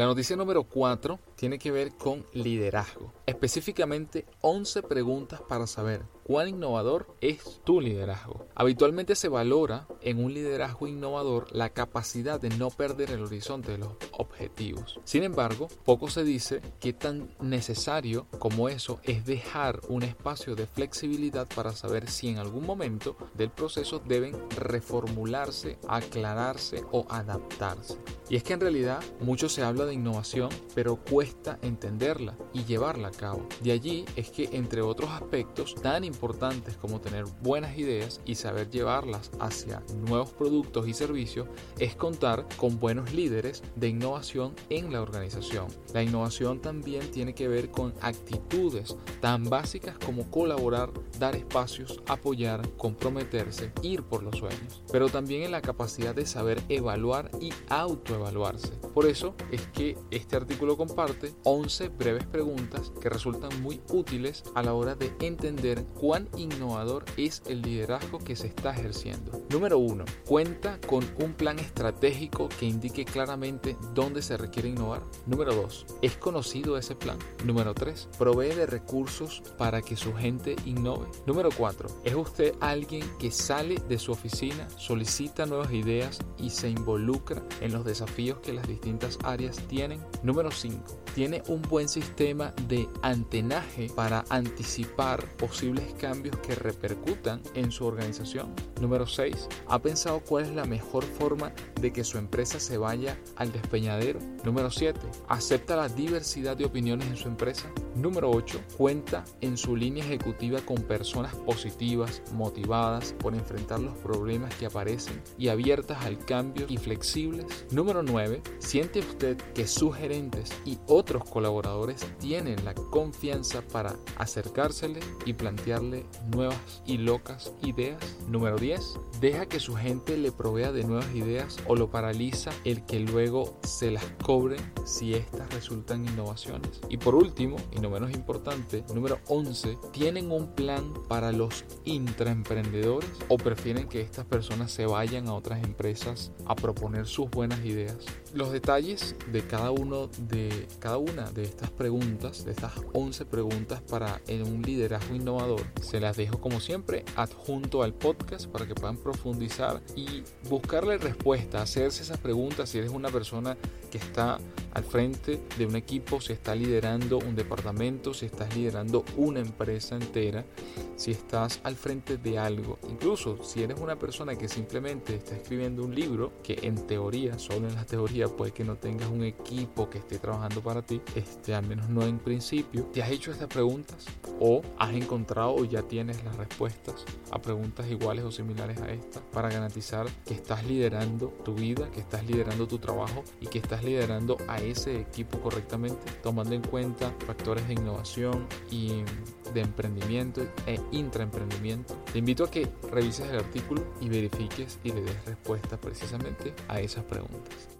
La noticia número 4 tiene que ver con liderazgo. Específicamente 11 preguntas para saber cuán innovador es tu liderazgo. Habitualmente se valora en un liderazgo innovador la capacidad de no perder el horizonte de los objetivos. Sin embargo, poco se dice qué tan necesario como eso es dejar un espacio de flexibilidad para saber si en algún momento del proceso deben reformularse, aclararse o adaptarse. Y es que en realidad mucho se habla de innovación, pero cuesta entenderla y llevarla a cabo. De allí es que entre otros aspectos tan importantes como tener buenas ideas y saber llevarlas hacia nuevos productos y servicios es contar con buenos líderes de innovación en la organización. La innovación también tiene que ver con actitudes tan básicas como colaborar, dar espacios, apoyar, comprometerse, ir por los sueños, pero también en la capacidad de saber evaluar y autoevaluarse. Por eso es que este artículo comparte 11 breves preguntas que resultan muy útiles a la hora de entender cuán innovador es el liderazgo que se está ejerciendo. Número 1. Cuenta con un plan estratégico que indique claramente dónde se requiere innovar. Número 2. ¿Es conocido ese plan? Número 3. Provee de recursos para que su gente innove. Número 4. ¿Es usted alguien que sale de su oficina, solicita nuevas ideas y se involucra en los desafíos que las distintas áreas tienen? Número 5. ¿Tiene un buen sistema de antenaje para anticipar posibles cambios que repercutan en su organización? Número 6. ¿Ha pensado cuál es la mejor forma de que su empresa se vaya al despeñadero? Número 7. ¿Acepta la diversidad de opiniones en su empresa? Número 8. Cuenta en su línea ejecutiva con personas positivas, motivadas por enfrentar los problemas que aparecen y abiertas al cambio y flexibles. Número 9. ¿Siente usted que sus gerentes y otros colaboradores tienen la confianza para acercársele y plantearle nuevas y locas ideas? Número 10. ¿Deja que su gente le provea de nuevas ideas o lo paraliza el que luego se las cobre si éstas resultan innovaciones? Y por último, y no menos importante, número 11, ¿tienen un plan para los intraemprendedores o prefieren que estas personas se vayan a otras empresas a proponer sus buenas ideas? Los detalles de cada uno de cada una de estas preguntas, de estas 11 preguntas para un liderazgo innovador, se las dejo como siempre adjunto al podcast para que puedan profundizar y buscarle respuesta, hacerse esas preguntas si eres una persona que está al frente de un equipo, si está liderando un departamento, si estás liderando una empresa entera, si estás al frente de algo, incluso si eres una persona que simplemente está escribiendo un libro, que en teoría, solo en la teoría, puede que no tengas un equipo que esté trabajando para ti, este, al menos no en principio, ¿te has hecho estas preguntas? ¿O has encontrado o ya tienes las respuestas a preguntas iguales o similares a esta para garantizar que estás liderando tu vida, que estás liderando tu trabajo y que estás liderando a ese equipo correctamente, tomando en cuenta factores de innovación y de emprendimiento e intraemprendimiento. Te invito a que revises el artículo y verifiques y le des respuesta precisamente a esas preguntas.